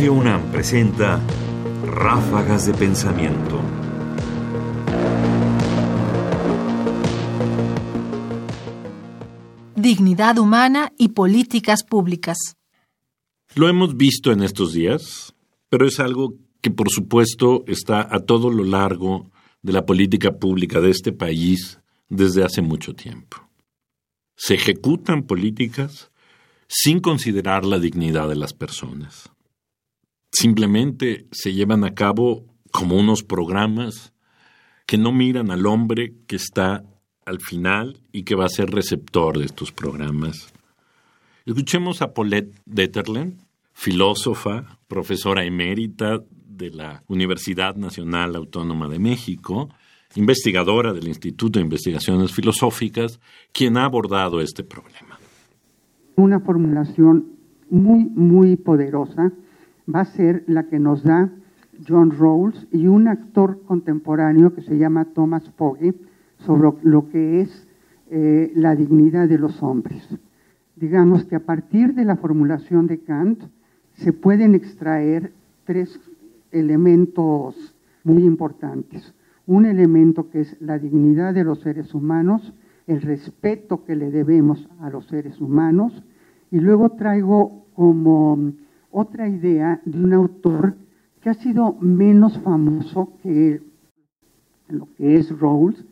Radio UNAM presenta Ráfagas de Pensamiento. Dignidad humana y políticas públicas. Lo hemos visto en estos días, pero es algo que por supuesto está a todo lo largo de la política pública de este país desde hace mucho tiempo. Se ejecutan políticas sin considerar la dignidad de las personas. Simplemente se llevan a cabo como unos programas que no miran al hombre que está al final y que va a ser receptor de estos programas. Escuchemos a Paulette Detterlen, filósofa, profesora emérita de la Universidad Nacional Autónoma de México, investigadora del Instituto de Investigaciones Filosóficas, quien ha abordado este problema. Una formulación muy, muy poderosa va a ser la que nos da John Rawls y un actor contemporáneo que se llama Thomas Pogge sobre lo que es eh, la dignidad de los hombres. Digamos que a partir de la formulación de Kant se pueden extraer tres elementos muy importantes. Un elemento que es la dignidad de los seres humanos, el respeto que le debemos a los seres humanos, y luego traigo como otra idea de un autor que ha sido menos famoso que lo que es Rawls,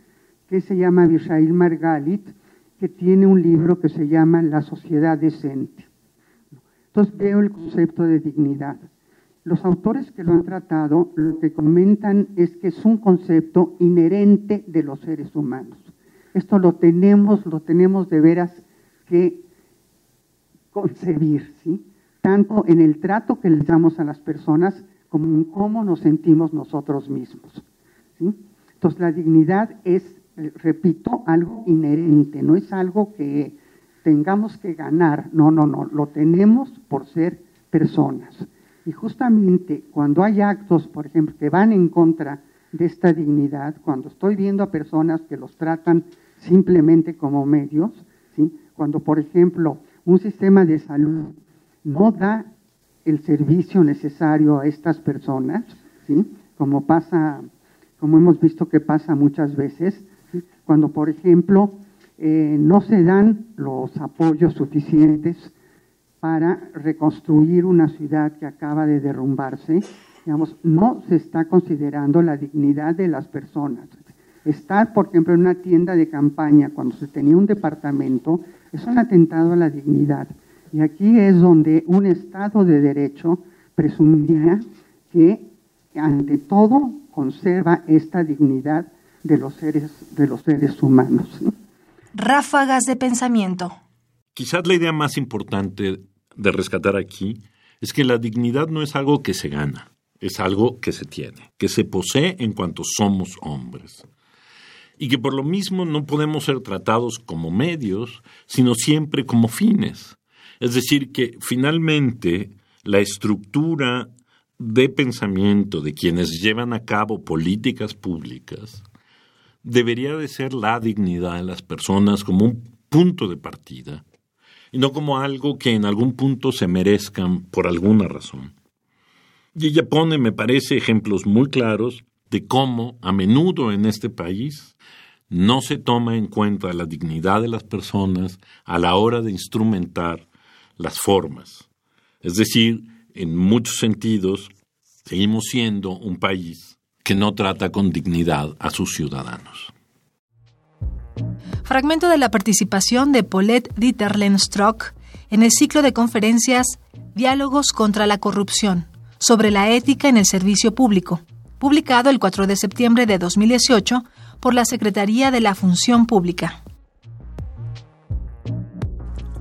que se llama Bishail Margalit, que tiene un libro que se llama La sociedad decente. Entonces veo el concepto de dignidad. Los autores que lo han tratado lo que comentan es que es un concepto inherente de los seres humanos. Esto lo tenemos, lo tenemos de veras que concebir, ¿sí? Tanto en el trato que les damos a las personas como en cómo nos sentimos nosotros mismos. Entonces la dignidad es, repito, algo inherente, no es algo que tengamos que ganar, no, no, no, lo tenemos por ser personas. Y justamente cuando hay actos, por ejemplo, que van en contra de esta dignidad, cuando estoy viendo a personas que los tratan simplemente como medios, cuando, por ejemplo, un sistema de salud no da el servicio necesario a estas personas, ¿sí? como pasa, como hemos visto que pasa muchas veces, cuando, por ejemplo, eh, no se dan los apoyos suficientes para reconstruir una ciudad que acaba de derrumbarse, digamos, no se está considerando la dignidad de las personas. Estar, por ejemplo, en una tienda de campaña cuando se tenía un departamento es un atentado a la dignidad. Y aquí es donde un Estado de Derecho presumiría que, ante todo, conserva esta dignidad de los seres, de los seres humanos. Ráfagas de pensamiento. Quizás la idea más importante de rescatar aquí es que la dignidad no es algo que se gana, es algo que se tiene, que se posee en cuanto somos hombres. Y que por lo mismo no podemos ser tratados como medios, sino siempre como fines. Es decir, que finalmente la estructura de pensamiento de quienes llevan a cabo políticas públicas debería de ser la dignidad de las personas como un punto de partida y no como algo que en algún punto se merezcan por alguna razón. Y ella pone, me parece, ejemplos muy claros de cómo a menudo en este país no se toma en cuenta la dignidad de las personas a la hora de instrumentar las formas. Es decir, en muchos sentidos, seguimos siendo un país que no trata con dignidad a sus ciudadanos. Fragmento de la participación de Paulette Dieterlen-Strock en el ciclo de conferencias Diálogos contra la corrupción sobre la ética en el servicio público, publicado el 4 de septiembre de 2018 por la Secretaría de la Función Pública.